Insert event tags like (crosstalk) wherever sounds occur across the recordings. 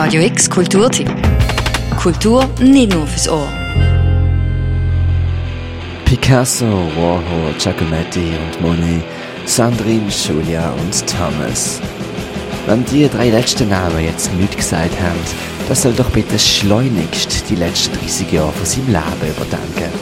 Radio X Kulturtipp. Kultur nicht nur fürs Ohr. Picasso, Warhol, Giacometti und Monet, Sandrine, Julia und Thomas. Wenn die drei letzten Namen jetzt nichts gesagt haben, dann soll doch bitte schleunigst die letzten 30 Jahre von seinem Leben überdenken.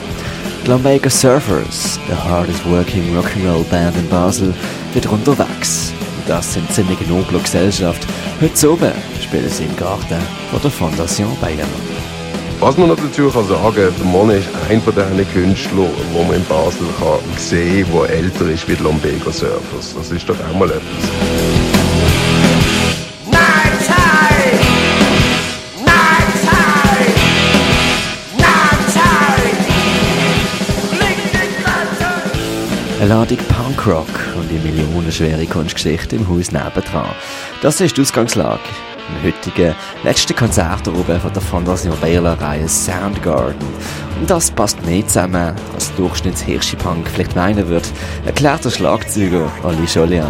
Die Surfers, the hardest working Rock'n'Roll Band in Basel, wird unterwegs. Und das sind ziemlich noble Gesellschaft. Heute oben spielen sie im Garten von der Fondation Bayern. Was man noch dazu kann sagen, der Mann ist einer von diesen Künstlern, wo man in Basel kann sehen kann, der älter ist wie die Lumbago Surfers. Das ist doch auch mal etwas. Eine Ladung Punkrock und die millionenschwere Kunstgeschichte im Haus nebendran. Das ist die Ausgangslage im heutigen letzten Konzert oben von der Fondation Baylor Reihe Soundgarden. Und das passt mehr zusammen, als Durchschnittshirschi-Punk vielleicht meinen wird, erklärt der Schlagzeuger Ali Jolian.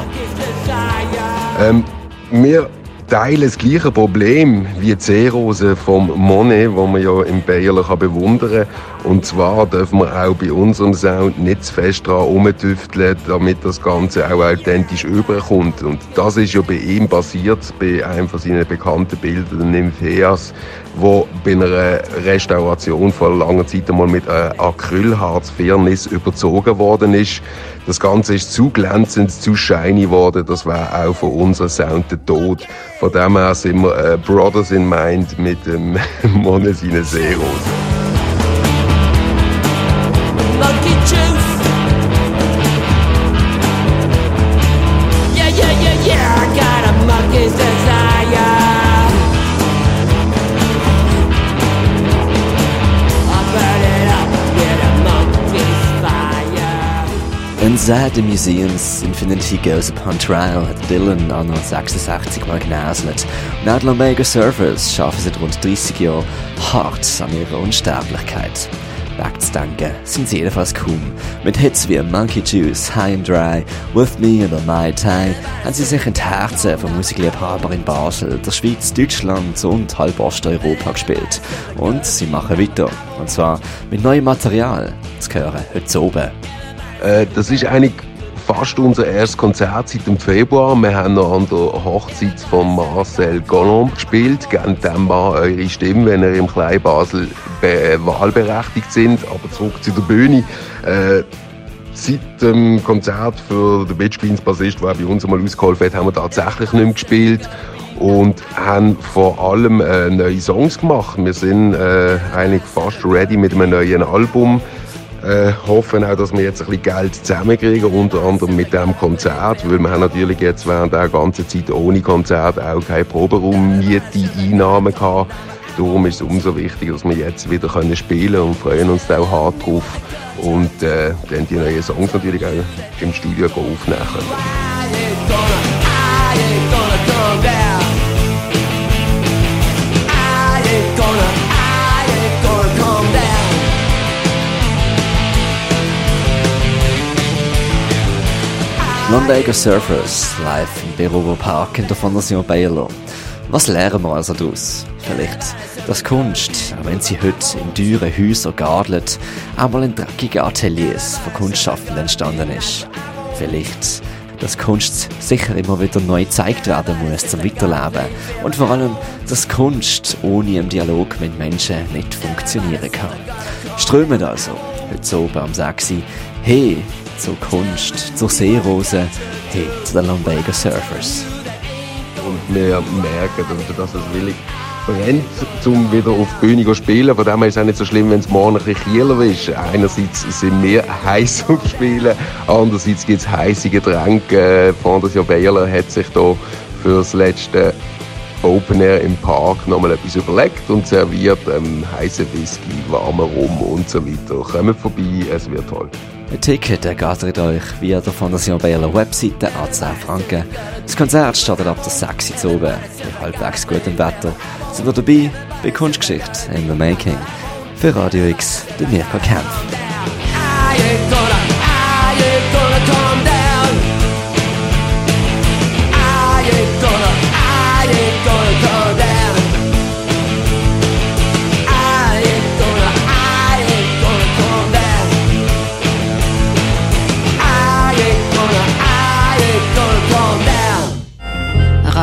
Ähm, wir teilen das gleiche Problem wie die Seerose vom Monet, wo man ja im Bayerler kann bewundern kann. Und zwar dürfen wir auch bei unserem Sound nicht zu fest dran rumtüfteln, damit das Ganze auch authentisch überkommt. Und das ist ja bei ihm passiert, bei einem von seinen bekannten Bildern, der Nympheas, wo bei einer Restauration vor langer Zeit einmal mit einer Acrylharzfirnis überzogen worden ist. Das Ganze ist zu glänzend, zu shiny geworden. Das war auch von unserem Sound der Tod. Von dem her sind wir äh, Brothers in Mind mit dem (laughs) Monet seine When sad museums Infinity Goes Upon Trial hat Dylan an 1966 mal genäselt. Und auch die Surfers schaffen seit rund 30 Jahren hart an ihrer Unsterblichkeit. Wegzudenken sind sie jedenfalls kaum. Mit Hits wie Monkey Juice, High and Dry, With Me oder My Time haben sie sich in die Herzen von Musikliebhabern in Basel, der Schweiz, Deutschland und halb Osteuropa gespielt. Und sie machen weiter. Und zwar mit neuem Material. Das hören heute oben. Äh, das ist eigentlich fast unser erstes Konzert seit dem Februar. Wir haben noch an der Hochzeit von Marcel Gollom gespielt. Gebt dem Mann eure Stimme, wenn ihr im Kleinbasel be- wahlberechtigt sind. Aber zurück zu der Bühne. Äh, Seit dem Konzert für den Bitch Beans Bassist, der bei uns einmal ausgeholfen hat, haben wir tatsächlich nicht mehr gespielt und haben vor allem äh, neue Songs gemacht. Wir sind äh, eigentlich fast ready mit einem neuen Album. Äh, hoffen auch, dass wir jetzt ein bisschen Geld zusammenkriegen, unter anderem mit dem Konzert, weil wir haben natürlich jetzt während der ganzen Zeit ohne Konzert auch keine Proberaummiete, Einnahmen gehabt. Darum ist es umso wichtiger, dass wir jetzt wieder können spielen und freuen uns da auch hart drauf und äh, dann die neuen Songs natürlich auch im Studio aufnehmen können. Lumbago Surfers, live im Berover Park in der Fondation Baylor. Was lernen wir also daraus? Vielleicht, dass Kunst, auch wenn sie heute in teuren Häusern gadelt, einmal in dreckigen Ateliers von Kunstschaffenden entstanden ist. Vielleicht, dass Kunst sicher immer wieder neu gezeigt werden muss zum Weiterleben. Und vor allem, dass Kunst ohne einen Dialog mit Menschen nicht funktionieren kann. Strömen also, heute oben am 6. Hey, zur Kunst, zur Seerose, hey, zu den Lumbago Surfers. Und wir merken, dass- dass es willig brennt, um wieder auf die Bühne zu spielen. Von dem her ist es auch nicht so schlimm, wenn es morgen ein bisschen kieler ist. Einerseits sind wir (laughs) heiß auf Spielen, andererseits gibt es heiße Getränke. Fondation Bayerler hat sich da für das letzte Open Air im Park nochmal etwas überlegt und serviert ähm, heiße Whisky, warmen Rum und so weiter. Kommt vorbei, es wird toll. Ein Ticket ergattert euch via der Fondation Baylor Webseite an 10 Franken. Das Konzert startet ab der 6 Uhr oben. Bei halbwegs gutem Wetter sind wir dabei bei Kunstgeschichte in the Making. Für Radio X, der Mirko Kempf.